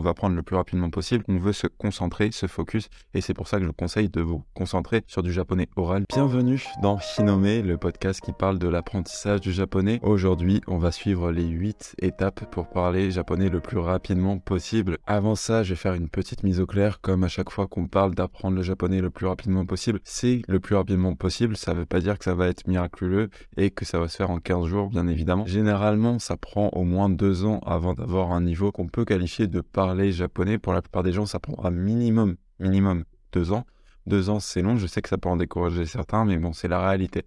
on va apprendre le plus rapidement possible, on veut se concentrer, se focus, et c'est pour ça que je vous conseille de vous concentrer sur du japonais oral. Bienvenue dans Hinome, le podcast qui parle de l'apprentissage du japonais. Aujourd'hui, on va suivre les 8 étapes pour parler japonais le plus rapidement possible. Avant ça, je vais faire une petite mise au clair, comme à chaque fois qu'on parle d'apprendre le japonais le plus rapidement possible, c'est le plus rapidement possible, ça veut pas dire que ça va être miraculeux et que ça va se faire en 15 jours, bien évidemment. Généralement, ça prend au moins 2 ans avant d'avoir un niveau qu'on peut qualifier de parler japonais. Pour la plupart des gens, ça prendra minimum, minimum 2 ans. 2 ans, c'est long, je sais que ça peut en décourager certains, mais bon, c'est la réalité.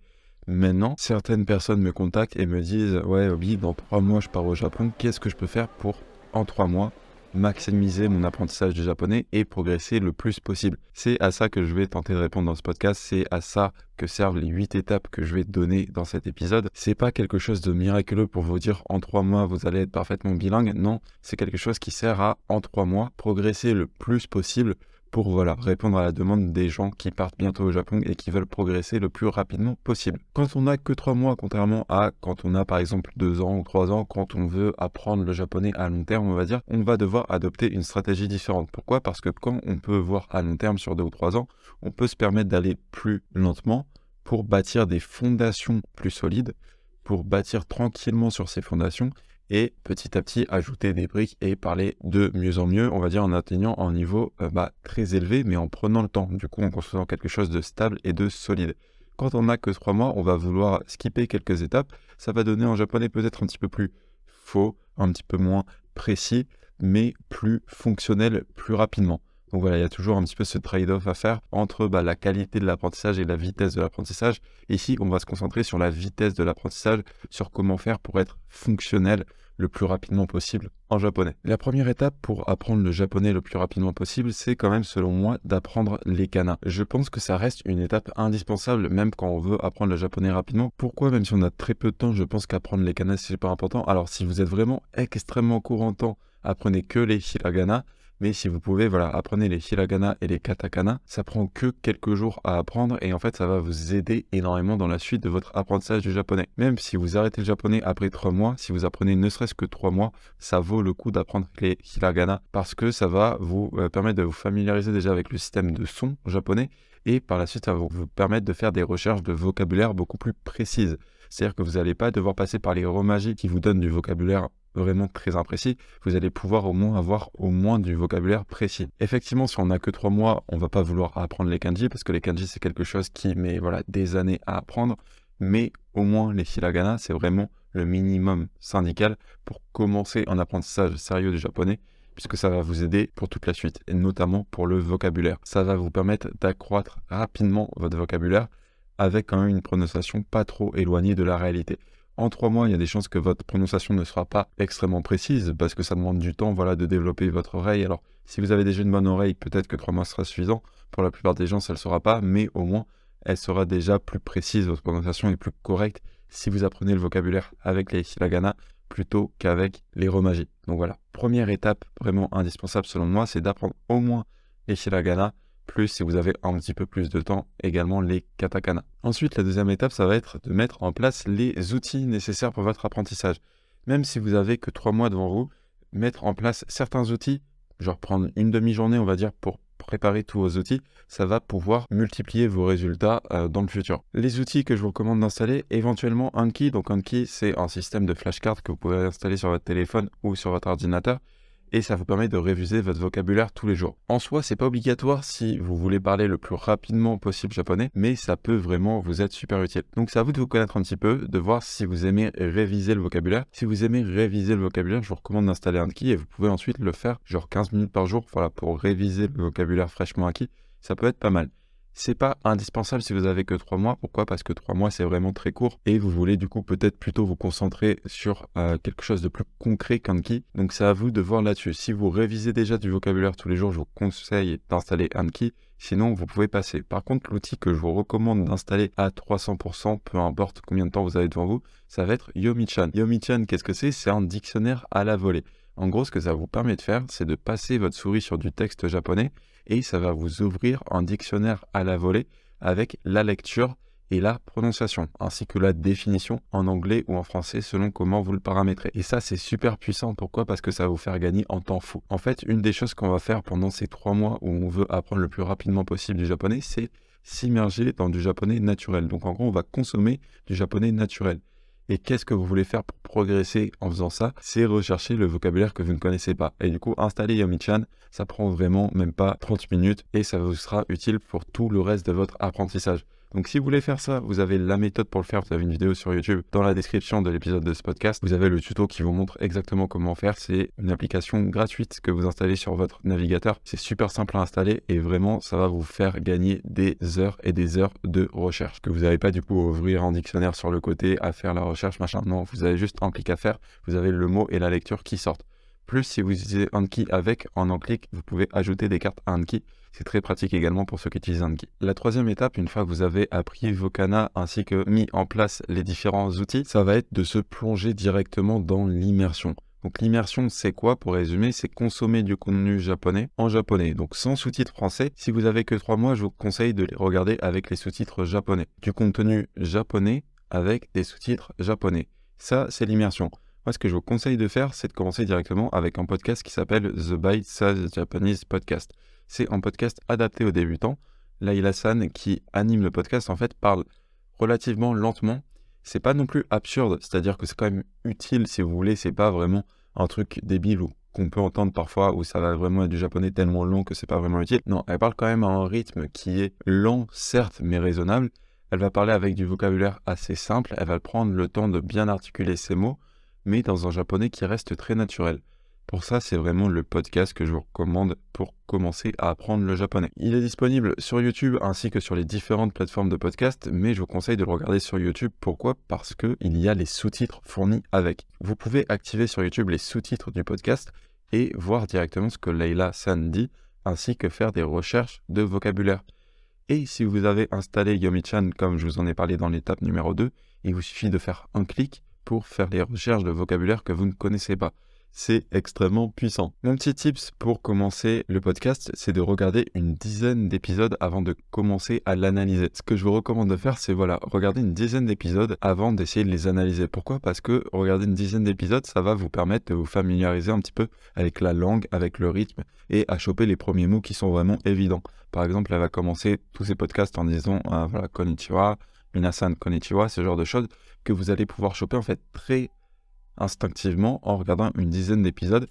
Maintenant, certaines personnes me contactent et me disent Ouais, Obi, dans 3 mois, je pars au Japon, qu'est-ce que je peux faire pour, en 3 mois, maximiser mon apprentissage du japonais et progresser le plus possible. C'est à ça que je vais tenter de répondre dans ce podcast, c'est à ça que servent les 8 étapes que je vais donner dans cet épisode. C'est pas quelque chose de miraculeux pour vous dire en 3 mois vous allez être parfaitement bilingue, non, c'est quelque chose qui sert à en 3 mois progresser le plus possible pour répondre à la demande des gens qui partent bientôt au Japon et qui veulent progresser le plus rapidement possible. Quand on n'a que trois mois, contrairement à quand on a par exemple deux ans ou trois ans, quand on veut apprendre le japonais à long terme, on va dire, on va devoir adopter une stratégie différente. Pourquoi? Parce que quand on peut voir à long terme sur deux ou trois ans, on peut se permettre d'aller plus lentement pour bâtir des fondations plus solides, pour bâtir tranquillement sur ces fondations et petit à petit ajouter des briques et parler de mieux en mieux, on va dire en atteignant un niveau euh, bah, très élevé, mais en prenant le temps, du coup en construisant quelque chose de stable et de solide. Quand on n'a que trois mois, on va vouloir skipper quelques étapes, ça va donner en japonais peut-être un petit peu plus faux, un petit peu moins précis, mais plus fonctionnel plus rapidement. Donc voilà, il y a toujours un petit peu ce trade-off à faire entre bah, la qualité de l'apprentissage et la vitesse de l'apprentissage. Ici, on va se concentrer sur la vitesse de l'apprentissage, sur comment faire pour être fonctionnel le plus rapidement possible en japonais. La première étape pour apprendre le japonais le plus rapidement possible, c'est quand même selon moi d'apprendre les kanas. Je pense que ça reste une étape indispensable même quand on veut apprendre le japonais rapidement. Pourquoi même si on a très peu de temps, je pense qu'apprendre les kanas c'est pas important? Alors si vous êtes vraiment extrêmement court en temps, apprenez que les hiragana. Mais si vous pouvez, voilà, apprenez les hiragana et les katakana. Ça prend que quelques jours à apprendre et en fait, ça va vous aider énormément dans la suite de votre apprentissage du japonais. Même si vous arrêtez le japonais après trois mois, si vous apprenez ne serait-ce que trois mois, ça vaut le coup d'apprendre les hiragana parce que ça va vous euh, permettre de vous familiariser déjà avec le système de son japonais et par la suite, ça va vous permettre de faire des recherches de vocabulaire beaucoup plus précises. C'est-à-dire que vous n'allez pas devoir passer par les romagies qui vous donnent du vocabulaire vraiment très imprécis, vous allez pouvoir au moins avoir au moins du vocabulaire précis. Effectivement, si on n'a que trois mois, on va pas vouloir apprendre les kanji parce que les kanji c'est quelque chose qui met voilà des années à apprendre, mais au moins les hiragana c'est vraiment le minimum syndical pour commencer un apprentissage sérieux du japonais puisque ça va vous aider pour toute la suite, et notamment pour le vocabulaire. Ça va vous permettre d'accroître rapidement votre vocabulaire avec quand même une prononciation pas trop éloignée de la réalité en trois mois, il y a des chances que votre prononciation ne sera pas extrêmement précise parce que ça demande du temps voilà, de développer votre oreille. Alors, si vous avez déjà une bonne oreille, peut-être que trois mois sera suffisant. Pour la plupart des gens, ça ne le sera pas, mais au moins, elle sera déjà plus précise, votre prononciation est plus correcte si vous apprenez le vocabulaire avec les hiragana plutôt qu'avec les romaji. Donc voilà, première étape vraiment indispensable selon moi, c'est d'apprendre au moins les hiragana plus si vous avez un petit peu plus de temps, également les katakana. Ensuite, la deuxième étape, ça va être de mettre en place les outils nécessaires pour votre apprentissage. Même si vous avez que trois mois devant vous, mettre en place certains outils, genre prendre une demi-journée, on va dire, pour préparer tous vos outils, ça va pouvoir multiplier vos résultats euh, dans le futur. Les outils que je vous recommande d'installer, éventuellement Anki. Donc Anki, c'est un système de flashcard que vous pouvez installer sur votre téléphone ou sur votre ordinateur et ça vous permet de réviser votre vocabulaire tous les jours. En soi, c'est pas obligatoire si vous voulez parler le plus rapidement possible japonais, mais ça peut vraiment vous être super utile. Donc c'est à vous de vous connaître un petit peu, de voir si vous aimez réviser le vocabulaire. Si vous aimez réviser le vocabulaire, je vous recommande d'installer un key et vous pouvez ensuite le faire genre 15 minutes par jour, voilà, pour réviser le vocabulaire fraîchement acquis. Ça peut être pas mal. C'est pas indispensable si vous avez que trois mois. Pourquoi? Parce que trois mois c'est vraiment très court et vous voulez du coup peut-être plutôt vous concentrer sur euh, quelque chose de plus concret qu'Anki. Donc c'est à vous de voir là-dessus. Si vous révisez déjà du vocabulaire tous les jours, je vous conseille d'installer Anki. Sinon, vous pouvez passer. Par contre, l'outil que je vous recommande d'installer à 300%, peu importe combien de temps vous avez devant vous, ça va être Yomichan. Yomichan, qu'est-ce que c'est? C'est un dictionnaire à la volée. En gros, ce que ça vous permet de faire, c'est de passer votre souris sur du texte japonais et ça va vous ouvrir un dictionnaire à la volée avec la lecture et la prononciation, ainsi que la définition en anglais ou en français selon comment vous le paramétrez. Et ça, c'est super puissant. Pourquoi? Parce que ça va vous faire gagner en temps fou. En fait, une des choses qu'on va faire pendant ces trois mois où on veut apprendre le plus rapidement possible du japonais, c'est s'immerger dans du japonais naturel. Donc en gros, on va consommer du japonais naturel. Et qu'est-ce que vous voulez faire pour progresser en faisant ça? C'est rechercher le vocabulaire que vous ne connaissez pas. Et du coup, installer Yomi-chan, ça prend vraiment même pas 30 minutes et ça vous sera utile pour tout le reste de votre apprentissage. Donc si vous voulez faire ça, vous avez la méthode pour le faire. Vous avez une vidéo sur YouTube dans la description de l'épisode de ce podcast. Vous avez le tuto qui vous montre exactement comment faire. C'est une application gratuite que vous installez sur votre navigateur. C'est super simple à installer et vraiment ça va vous faire gagner des heures et des heures de recherche. Que vous n'avez pas du coup à ouvrir un dictionnaire sur le côté, à faire la recherche, machin. Non, vous avez juste un clic à faire. Vous avez le mot et la lecture qui sortent. Plus si vous utilisez Anki avec, en un clic, vous pouvez ajouter des cartes à Anki. C'est très pratique également pour ceux qui utilisent Anki. La troisième étape, une fois que vous avez appris Vocana ainsi que mis en place les différents outils, ça va être de se plonger directement dans l'immersion. Donc l'immersion, c'est quoi? Pour résumer C'est consommer du contenu japonais en japonais. Donc sans sous-titres français. Si vous avez que trois mois, je vous conseille de les regarder avec les sous-titres japonais. Du contenu japonais avec des sous-titres japonais. Ça, c'est l'immersion. Moi, ce que je vous conseille de faire, c'est de commencer directement avec un podcast qui s'appelle The Bite Size Japanese Podcast. C'est un podcast adapté aux débutants. Laila San, qui anime le podcast, en fait, parle relativement lentement. C'est pas non plus absurde, c'est-à-dire que c'est quand même utile si vous voulez, c'est pas vraiment un truc débile ou qu'on peut entendre parfois où ça va vraiment être du japonais tellement long que c'est pas vraiment utile. Non, elle parle quand même à un rythme qui est lent, certes, mais raisonnable. Elle va parler avec du vocabulaire assez simple, elle va prendre le temps de bien articuler ses mots mais dans un japonais qui reste très naturel. Pour ça, c'est vraiment le podcast que je vous recommande pour commencer à apprendre le japonais. Il est disponible sur YouTube ainsi que sur les différentes plateformes de podcast, mais je vous conseille de le regarder sur YouTube. Pourquoi? Parce qu'il y a les sous-titres fournis avec. Vous pouvez activer sur YouTube les sous-titres du podcast et voir directement ce que Leila San dit, ainsi que faire des recherches de vocabulaire. Et si vous avez installé Yomi-chan comme je vous en ai parlé dans l'étape numéro 2, il vous suffit de faire un clic pour faire les recherches de vocabulaire que vous ne connaissez pas. C'est extrêmement puissant. Mon petit tips pour commencer le podcast, c'est de regarder une dizaine d'épisodes avant de commencer à l'analyser. Ce que je vous recommande de faire, c'est voilà, regarder une dizaine d'épisodes avant d'essayer de les analyser. Pourquoi? Parce que regarder une dizaine d'épisodes, ça va vous permettre de vous familiariser un petit peu avec la langue, avec le rythme et à choper les premiers mots qui sont vraiment évidents. Par exemple, elle va commencer tous ces podcasts en disant euh, voilà, konnichiwa, minasan konnichiwa, ce genre de choses que vous allez pouvoir choper en fait très instinctivement en regardant une dizaine d'épisodes.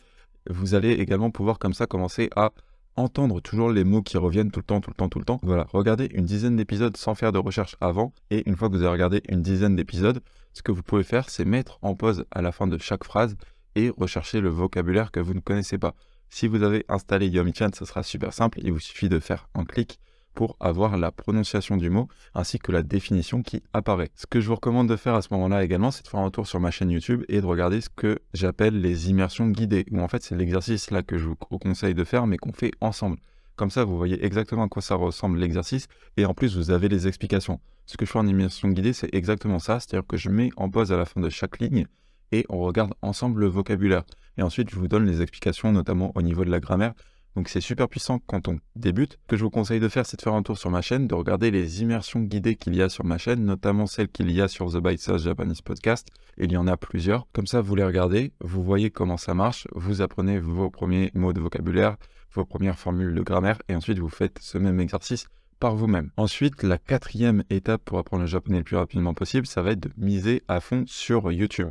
Vous allez également pouvoir comme ça commencer à entendre toujours les mots qui reviennent tout le temps, tout le temps, tout le temps. Voilà, regardez une dizaine d'épisodes sans faire de recherche avant. Et une fois que vous avez regardé une dizaine d'épisodes, ce que vous pouvez faire, c'est mettre en pause à la fin de chaque phrase et rechercher le vocabulaire que vous ne connaissez pas. Si vous avez installé Yomi-chan, ce sera super simple. Il vous suffit de faire un clic pour avoir la prononciation du mot ainsi que la définition qui apparaît. Ce que je vous recommande de faire à ce moment-là également, c'est de faire un tour sur ma chaîne YouTube et de regarder ce que j'appelle les immersions guidées, où en fait c'est l'exercice là que je vous conseille de faire mais qu'on fait ensemble. Comme ça, vous voyez exactement à quoi ça ressemble l'exercice et en plus vous avez les explications. Ce que je fais en immersion guidée, c'est exactement ça, c'est-à-dire que je mets en pause à la fin de chaque ligne et on regarde ensemble le vocabulaire. Et ensuite, je vous donne les explications, notamment au niveau de la grammaire, donc c'est super puissant quand on débute. Ce que je vous conseille de faire, c'est de faire un tour sur ma chaîne, de regarder les immersions guidées qu'il y a sur ma chaîne, notamment celles qu'il y a sur The Bite Size Japanese Podcast. Il y en a plusieurs. Comme ça, vous les regardez, vous voyez comment ça marche, vous apprenez vos premiers mots de vocabulaire, vos premières formules de grammaire, et ensuite vous faites ce même exercice par vous-même. Ensuite, la quatrième étape pour apprendre le japonais le plus rapidement possible, ça va être de miser à fond sur YouTube.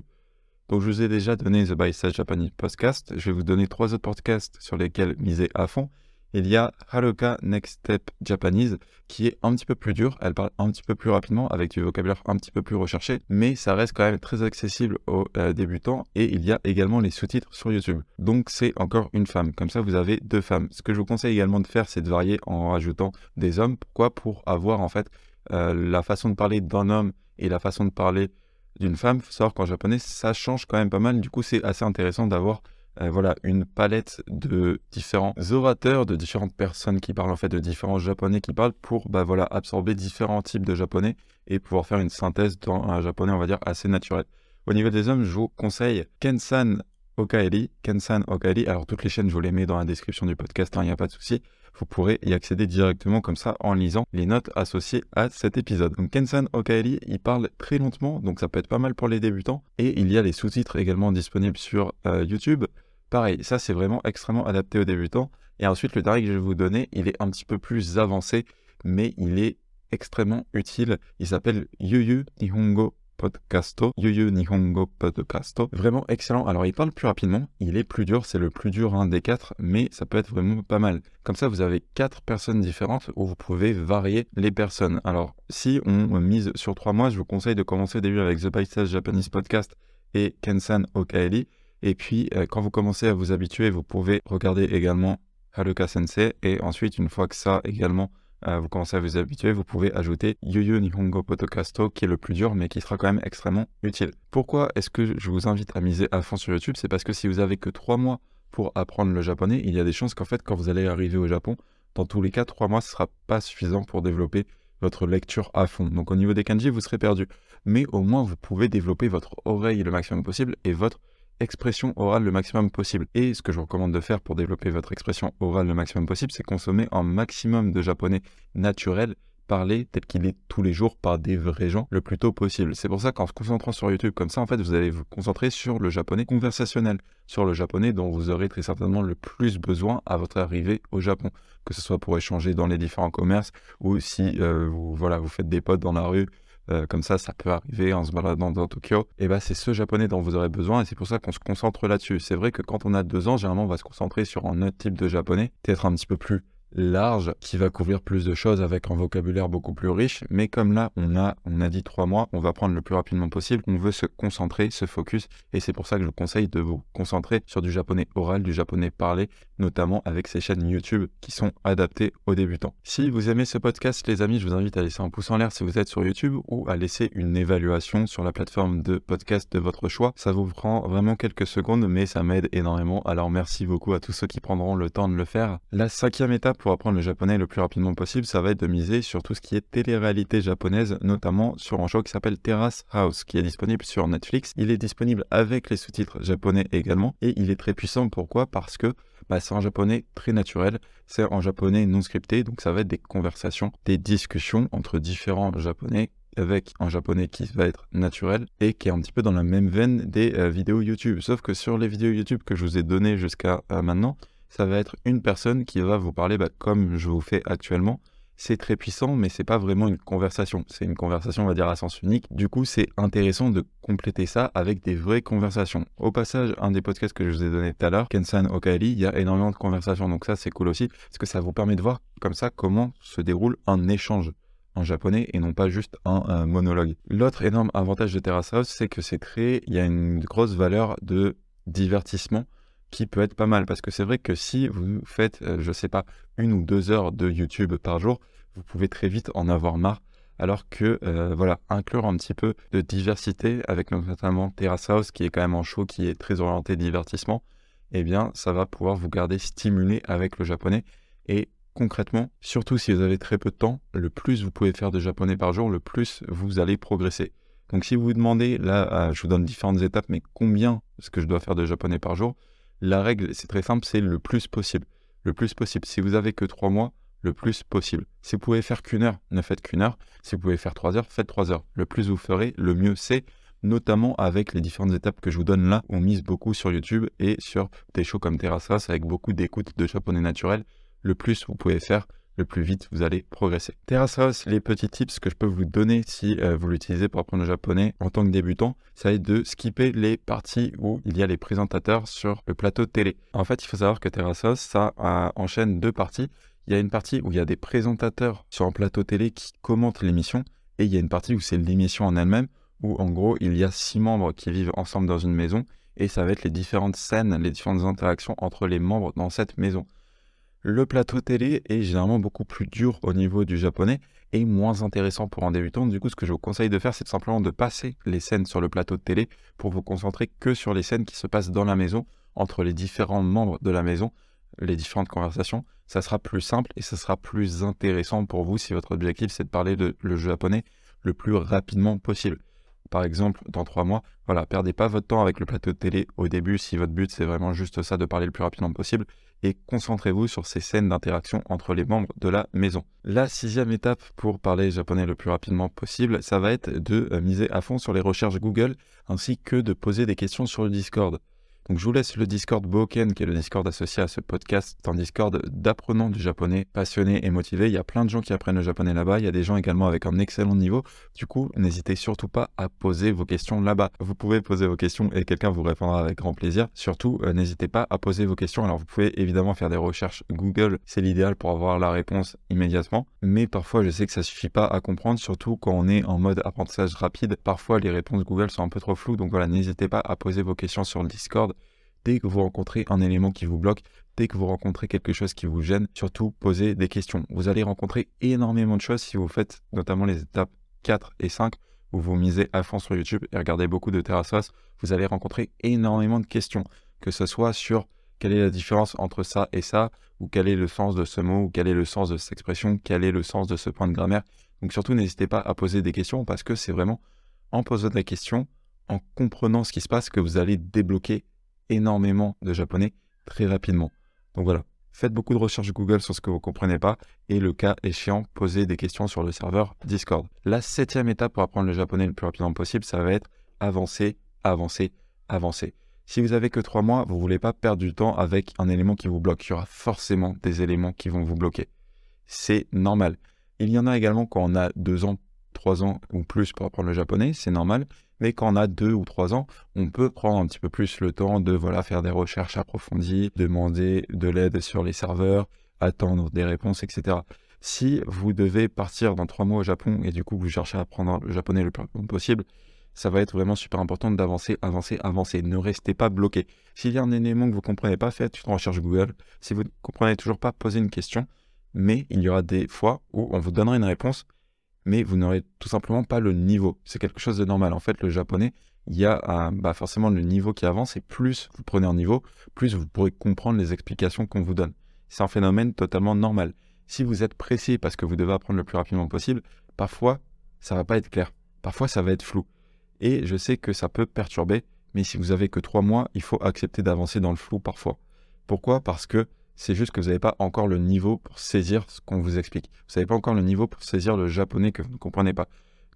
Donc, je vous ai déjà donné The Biceps Japanese Podcast. Je vais vous donner trois autres podcasts sur lesquels miser à fond. Il y a Haruka Next Step Japanese qui est un petit peu plus dur. Elle parle un petit peu plus rapidement avec du vocabulaire un petit peu plus recherché, mais ça reste quand même très accessible aux euh, débutants. Et il y a également les sous-titres sur YouTube. Donc, c'est encore une femme. Comme ça, vous avez deux femmes. Ce que je vous conseille également de faire, c'est de varier en rajoutant des hommes. Pourquoi? Pour avoir en fait euh, la façon de parler d'un homme et la façon de parler d'une femme. Savoir qu'en japonais, ça change quand même pas mal. Du coup, c'est assez intéressant d'avoir euh, voilà, une palette de différents orateurs, de différentes personnes qui parlent en fait, de différents japonais qui parlent pour bah, voilà, absorber différents types de japonais et pouvoir faire une synthèse dans un japonais, on va dire, assez naturel. Au niveau des hommes, je vous conseille Kensan Okaeli, Kensan Okaeli. Alors toutes les chaînes, je vous les mets dans la description du podcast, hein, il n'y a pas de souci. Vous pourrez y accéder directement comme ça en lisant les notes associées à cet épisode. Donc Kensan Okaeli, il parle très lentement, donc ça peut être pas mal pour les débutants. Et il y a les sous-titres également disponibles sur euh, YouTube. Pareil, ça c'est vraiment extrêmement adapté aux débutants. Et ensuite, le dernier que je vais vous donner, il est un petit peu plus avancé, mais il est extrêmement utile. Il s'appelle Yuyu Nihongo Podcasto, Yuyu Nihongo Podcasto. Vraiment excellent. Alors, il parle plus rapidement, il est plus dur, c'est le plus dur un des quatre, mais ça peut être vraiment pas mal. Comme ça, vous avez quatre personnes différentes où vous pouvez varier les personnes. Alors, si on mise sur trois mois, je vous conseille de commencer au début avec The Paisage Japanese Podcast et Kensan Okaeli. Et puis, euh, quand vous commencez à vous habituer, vous pouvez regarder également Haruka Sensei. Et ensuite, une fois que ça également vous commencez à vous habituer, vous pouvez ajouter Yuyu Nihongo Potokasto qui est le plus dur mais qui sera quand même extrêmement utile. Pourquoi est-ce que je vous invite à miser à fond sur YouTube? C'est parce que si vous avez que 3 mois pour apprendre le japonais, il y a des chances qu'en fait quand vous allez arriver au Japon, dans tous les cas 3 mois ce sera pas suffisant pour développer votre lecture à fond. Donc au niveau des kanji, vous serez perdu. Mais au moins vous pouvez développer votre oreille le maximum possible et votre expression orale le maximum possible. Et ce que je vous recommande de faire pour développer votre expression orale le maximum possible, c'est consommer un maximum de japonais naturel parlé tel qu'il est tous les jours par des vrais gens le plus tôt possible. C'est pour ça qu'en se concentrant sur YouTube comme ça, en fait, vous allez vous concentrer sur le japonais conversationnel, sur le japonais dont vous aurez très certainement le plus besoin à votre arrivée au Japon, que ce soit pour échanger dans les différents commerces ou si euh, vous, voilà, vous faites des potes dans la rue euh, comme ça, ça peut arriver en se baladant dans Tokyo. Et bah, c'est ce japonais dont vous aurez besoin et c'est pour ça qu'on se concentre là-dessus. C'est vrai que quand on a deux ans, généralement, on va se concentrer sur un autre type de japonais, peut-être un petit peu plus large qui va couvrir plus de choses avec un vocabulaire beaucoup plus riche. Mais comme là, on a, on a dit trois mois, on va prendre le plus rapidement possible. On veut se concentrer, se focus. Et c'est pour ça que je vous conseille de vous concentrer sur du japonais oral, du japonais parlé, notamment avec ces chaînes YouTube qui sont adaptées aux débutants. Si vous aimez ce podcast, les amis, je vous invite à laisser un pouce en l'air si vous êtes sur YouTube ou à laisser une évaluation sur la plateforme de podcast de votre choix. Ça vous prend vraiment quelques secondes, mais ça m'aide énormément. Alors merci beaucoup à tous ceux qui prendront le temps de le faire. La cinquième étape pour apprendre le japonais le plus rapidement possible, ça va être de miser sur tout ce qui est télé-réalité japonaise, notamment sur un show qui s'appelle Terrace House, qui est disponible sur Netflix. Il est disponible avec les sous-titres japonais également, et il est très puissant. Pourquoi? Parce que bah, c'est en japonais très naturel, c'est en japonais non scripté, donc ça va être des conversations, des discussions entre différents japonais avec un japonais qui va être naturel et qui est un petit peu dans la même veine des euh, vidéos YouTube. Sauf que sur les vidéos YouTube que je vous ai données jusqu'à euh, maintenant, ça va être une personne qui va vous parler bah, comme je vous fais actuellement. C'est très puissant, mais c'est pas vraiment une conversation. C'est une conversation, on va dire, à sens unique. Du coup, c'est intéressant de compléter ça avec des vraies conversations. Au passage, un des podcasts que je vous ai donné tout à l'heure, Kensan Okali, il y a énormément de conversations. Donc ça, c'est cool aussi, parce que ça vous permet de voir comme ça comment se déroule un échange en japonais et non pas juste un, monologue. L'autre énorme avantage de Terrace House, c'est que c'est très, il y a une grosse valeur de divertissement qui peut être pas mal. Parce que c'est vrai que si vous faites, euh, je sais pas, une ou deux heures de YouTube par jour, vous pouvez très vite en avoir marre. Alors que, euh, voilà, inclure un petit peu de diversité avec notamment Terrace House, qui est quand même en show, qui est très orienté divertissement, eh bien, ça va pouvoir vous garder stimulé avec le japonais. Et concrètement, surtout si vous avez très peu de temps, le plus vous pouvez faire de japonais par jour, le plus vous allez progresser. Donc si vous vous demandez, là, je vous donne différentes étapes, mais combien est-ce que je dois faire de japonais par jour la règle, c'est très simple, c'est le plus possible. Le plus possible. Si vous avez que trois mois, le plus possible. Si vous pouvez faire qu'une heure, ne faites qu'une heure. Si vous pouvez faire trois heures, faites trois heures. Le plus vous ferez, le mieux c'est, notamment avec les différentes étapes que je vous donne là. On mise beaucoup sur YouTube et sur des shows comme Terrassas avec beaucoup d'écoute de japonais naturel. Le plus vous pouvez faire, le plus vite vous allez progresser. Terrace les petits tips que je peux vous donner si euh, vous l'utilisez pour apprendre le japonais en tant que débutant, ça va être de skipper les parties où il y a les présentateurs sur le plateau télé. En fait, il faut savoir que Terrace ça enchaîne deux parties. Il y a une partie où il y a des présentateurs sur un plateau télé qui commentent l'émission et il y a une partie où c'est l'émission en elle-même où en gros il y a six membres qui vivent ensemble dans une maison et ça va être les différentes scènes, les différentes interactions entre les membres dans cette maison le plateau télé est généralement beaucoup plus dur au niveau du japonais et moins intéressant pour un débutant. Du coup, ce que je vous conseille de faire, c'est simplement de passer les scènes sur le plateau de télé pour vous concentrer que sur les scènes qui se passent dans la maison, entre les différents membres de la maison, les différentes conversations. Ça sera plus simple et ça sera plus intéressant pour vous si votre objectif c'est de parler de le japonais le plus rapidement possible. par exemple, dans trois mois. Voilà, perdez pas votre temps avec le plateau de télé au début si votre but c'est vraiment juste ça de parler le plus rapidement possible et concentrez-vous sur ces scènes d'interaction entre les membres de la maison. La sixième étape pour parler japonais le plus rapidement possible, ça va être de miser à fond sur les recherches Google ainsi que de poser des questions sur le Discord. Donc je vous laisse le Discord Boken, qui est le Discord associé à ce podcast. C'est un Discord d'apprenants du japonais, passionnés et motivés. Il y a plein de gens qui apprennent le japonais là-bas. Il y a des gens également avec un excellent niveau. Du coup, n'hésitez surtout pas à poser vos questions là-bas. Vous pouvez poser vos questions et quelqu'un vous répondra avec grand plaisir. Surtout, euh, n'hésitez pas à poser vos questions. Alors vous pouvez évidemment faire des recherches Google. C'est l'idéal pour avoir la réponse immédiatement. Mais parfois, je sais que ça suffit pas à comprendre, surtout quand on est en mode apprentissage rapide. Parfois, les réponses Google sont un peu trop floues. Donc voilà, n'hésitez pas à poser vos questions sur le Discord dès que vous rencontrez un élément qui vous bloque, dès que vous rencontrez quelque chose qui vous gêne, surtout posez des questions. Vous allez rencontrer énormément de choses si vous faites notamment les étapes 4 et 5 où vous misez à fond sur YouTube et regardez beaucoup de Terrasos, vous allez rencontrer énormément de questions, que ce soit sur quelle est la différence entre ça et ça, ou quel est le sens de ce mot, ou quel est le sens de cette expression, quel est le sens de ce point de grammaire. Donc surtout, n'hésitez pas à poser des questions parce que c'est vraiment en posant des questions, en comprenant ce qui se passe, que vous allez débloquer énormément de japonais très rapidement. Donc voilà, faites beaucoup de recherches Google sur ce que vous ne comprenez pas et le cas échéant, posez des questions sur le serveur Discord. La septième étape pour apprendre le japonais le plus rapidement possible, ça va être avancer, avancer, avancer. Si vous avez que trois mois, vous ne voulez pas perdre du temps avec un élément qui vous bloque. Il y aura forcément des éléments qui vont vous bloquer. C'est normal. Il y en a également quand on a deux ans, trois ans ou plus pour apprendre le japonais, c'est normal. Mais quand on a deux ou trois ans, on peut prendre un petit peu plus le temps de voilà, faire des recherches approfondies, demander de l'aide sur les serveurs, attendre des réponses, etc. Si vous devez partir dans trois mois au Japon et du coup vous cherchez à apprendre le japonais le plus possible, ça va être vraiment super important d'avancer, avancer, avancer. Ne restez pas bloqué. S'il y a un élément que vous ne comprenez pas, faites une recherche Google. Si vous ne comprenez toujours pas, posez une question. Mais il y aura des fois où on vous donnera une réponse mais vous n'aurez tout simplement pas le niveau. C'est quelque chose de normal. En fait, le japonais, il y a bah, forcément le niveau qui avance, et plus vous prenez un niveau, plus vous pourrez comprendre les explications qu'on vous donne. C'est un phénomène totalement normal. Si vous êtes pressé parce que vous devez apprendre le plus rapidement possible, parfois, ça va pas être clair. Parfois, ça va être flou. Et je sais que ça peut perturber, mais si vous avez que trois mois, il faut accepter d'avancer dans le flou parfois. Pourquoi? Parce que c'est juste que vous n'avez pas encore le niveau pour saisir ce qu'on vous explique. Vous n'avez pas encore le niveau pour saisir le japonais que vous ne comprenez pas.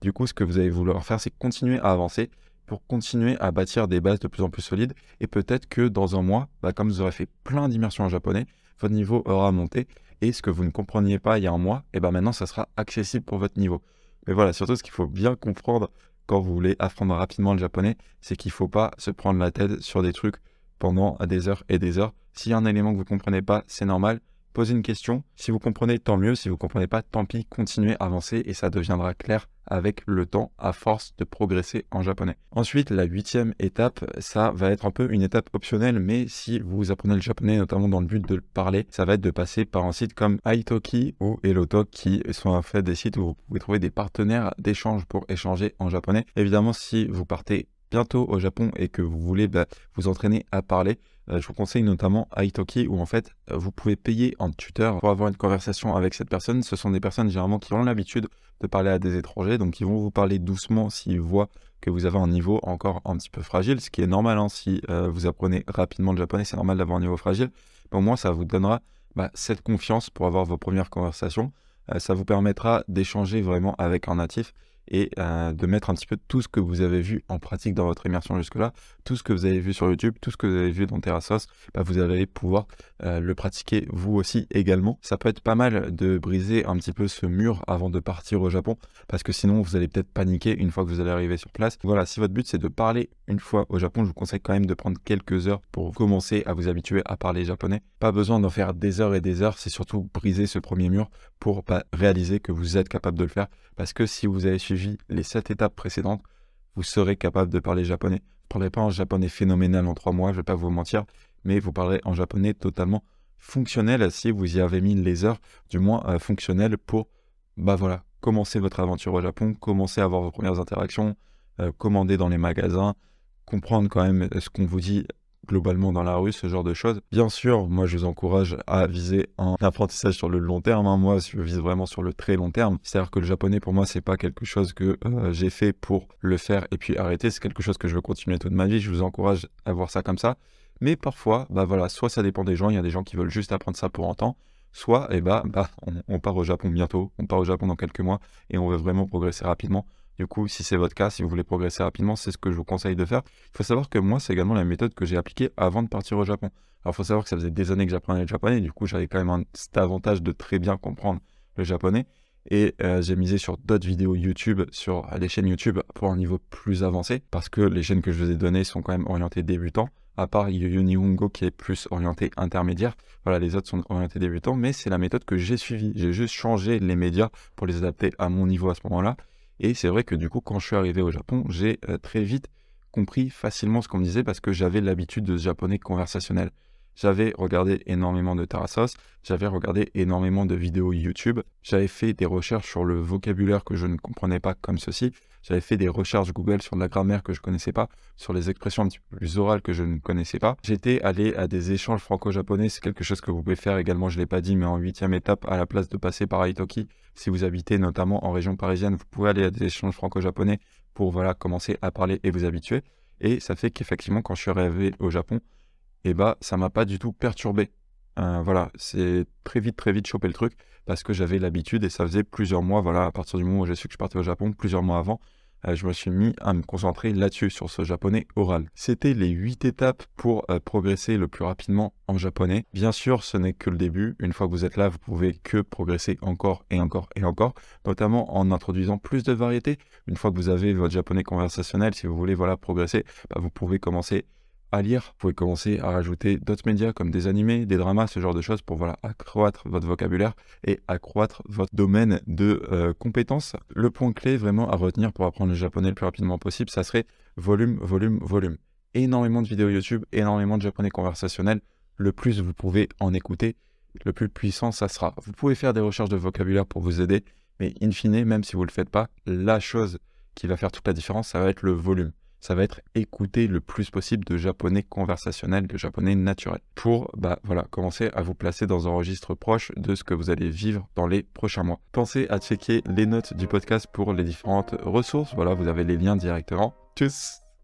Du coup, ce que vous allez vouloir faire, c'est continuer à avancer pour continuer à bâtir des bases de plus en plus solides. Et peut-être que dans un mois, bah, comme vous aurez fait plein d'immersions en japonais, votre niveau aura monté. Et ce que vous ne compreniez pas il y a un mois, et ben maintenant, ça sera accessible pour votre niveau. Mais voilà, surtout ce qu'il faut bien comprendre quand vous voulez apprendre rapidement le japonais, c'est qu'il ne faut pas se prendre la tête sur des trucs pendant des heures et des heures. S'il y a un élément que vous ne comprenez pas, c'est normal. Posez une question. Si vous comprenez, tant mieux. Si vous ne comprenez pas, tant pis. Continuez, avancez et ça deviendra clair avec le temps à force de progresser en japonais. Ensuite, la huitième étape, ça va être un peu une étape optionnelle, mais si vous apprenez le japonais, notamment dans le but de le parler, ça va être de passer par un site comme Italki ou Elotalk qui sont en fait des sites où vous pouvez trouver des partenaires d'échange pour échanger en japonais. Évidemment, si vous partez bientôt au Japon et que vous voulez bah, vous entraîner à parler, euh, je vous conseille notamment Italki où en fait euh, vous pouvez payer un tuteur pour avoir une conversation avec cette personne. Ce sont des personnes généralement qui ont l'habitude de parler à des étrangers, donc ils vont vous parler doucement s'ils voient que vous avez un niveau encore un petit peu fragile, ce qui est normal hein, si euh, vous apprenez rapidement le japonais, c'est normal d'avoir un niveau fragile. Mais au moins ça vous donnera bah, cette confiance pour avoir vos premières conversations. ça vous permettra d'échanger vraiment avec un natif et euh, de mettre un petit peu tout ce que vous avez vu en pratique dans votre immersion jusque-là, tout ce que vous avez vu sur YouTube, tout ce que vous avez vu dans Terrasos, bah, vous allez pouvoir euh, le pratiquer vous aussi également. Ça peut être pas mal de briser un petit peu ce mur avant de partir au Japon, parce que sinon vous allez peut-être paniquer une fois que vous allez arriver sur place. Voilà, si votre but c'est de parler une fois au Japon, je vous conseille quand même de prendre quelques heures pour commencer à vous habituer à parler japonais. Pas besoin d'en faire des heures et des heures, c'est surtout briser ce premier mur pour bah, réaliser que vous êtes capable de le faire, parce que si vous avez suivi les sept étapes précédentes, vous serez capable de parler japonais. Vous ne parlerez pas en japonais phénoménal en trois mois, je ne vais pas vous mentir, mais vous parlerez en japonais totalement fonctionnel si vous y avez mis les heures, du moins euh, fonctionnel pour, bah voilà, commencer votre aventure au Japon, commencer à avoir vos premières interactions, euh, commander dans les magasins, comprendre quand même ce qu'on vous dit globalement dans la rue, ce genre de choses. Bien sûr, moi je vous encourage à viser un apprentissage sur le long terme. Hein. Moi, je vise vraiment sur le très long terme. C'est-à-dire que le japonais pour moi, c'est pas quelque chose que euh, j'ai fait pour le faire et puis arrêter. C'est quelque chose que je veux continuer toute ma vie. Je vous encourage à voir ça comme ça. Mais parfois, bah voilà, soit ça dépend des gens. Il y a des gens qui veulent juste apprendre ça pour un temps. Soit, eh bah, bah on part au Japon bientôt. On part au Japon dans quelques mois et on veut vraiment progresser rapidement. Du coup, si c'est votre cas, si vous voulez progresser rapidement, c'est ce que je vous conseille de faire. Il faut savoir que moi, c'est également la méthode que j'ai appliquée avant de partir au Japon. Alors, il faut savoir que ça faisait des années que j'apprenais le japonais. Du coup, j'avais quand même cet avantage de très bien comprendre le japonais. Et euh, j'ai misé sur d'autres vidéos YouTube, sur les chaînes YouTube pour un niveau plus avancé, parce que les chaînes que je vous ai données sont quand même orientées débutants, à part Yunihungo qui est plus orienté intermédiaire. Voilà, les autres sont orientés débutants, mais c'est la méthode que j'ai suivie. J'ai juste changé les médias pour les adapter à mon niveau à ce moment-là. Et c'est vrai que du coup, quand je suis arrivé au Japon, j'ai euh, très vite compris facilement ce qu'on me disait parce que j'avais l'habitude de ce japonais conversationnel. J'avais regardé énormément de Tarasos, j'avais regardé énormément de vidéos YouTube, j'avais fait des recherches sur le vocabulaire que je ne comprenais pas comme ceci, j'avais fait des recherches Google sur de la grammaire que je connaissais pas, sur les expressions un petit peu plus orales que je ne connaissais pas. J'étais allé à des échanges franco-japonais, c'est quelque chose que vous pouvez faire également, je l'ai pas dit, mais en huitième étape, à la place de passer par Aitoki, si vous habitez notamment en région parisienne, vous pouvez aller à des échanges franco-japonais pour voilà commencer à parler et vous habituer. Et ça fait qu'effectivement, quand je suis arrivé au Japon, eh bah, ça m'a pas du tout perturbé. Euh, voilà, c'est très vite, très vite chopé le truc parce que j'avais l'habitude et ça faisait plusieurs mois, voilà, à partir du moment où j'ai su que je partais au Japon, plusieurs mois avant, euh, je me suis mis à me concentrer là-dessus, sur ce japonais oral. C'était les huit étapes pour euh, progresser le plus rapidement en japonais. Bien sûr, ce n'est que le début. Une fois que vous êtes là, vous pouvez que progresser encore et encore et encore, notamment en introduisant plus de variétés. Une fois que vous avez votre japonais conversationnel, si vous voulez voilà progresser, bah, vous pouvez commencer à lire. Vous pouvez commencer à rajouter d'autres médias comme des animés, des dramas, ce genre de choses pour accroître votre vocabulaire et accroître votre domaine de euh, compétences. Le point clé vraiment à retenir pour apprendre le japonais le plus rapidement possible, ça serait volume, volume, volume. Énormément de vidéos YouTube, énormément de japonais conversationnel. Le plus vous pouvez en écouter, le plus puissant ça sera. Vous pouvez faire des recherches de vocabulaire pour vous aider, mais in fine, même si vous ne le faites pas, la chose qui va faire toute la différence, ça va être le volume ça va être écouter le plus possible de japonais conversationnel, de japonais naturel, pour bah, voilà, commencer à vous placer dans un registre proche de ce que vous allez vivre dans les prochains mois. Pensez à checker les notes du podcast pour les différentes ressources. Voilà, vous avez les liens directement. Tchuss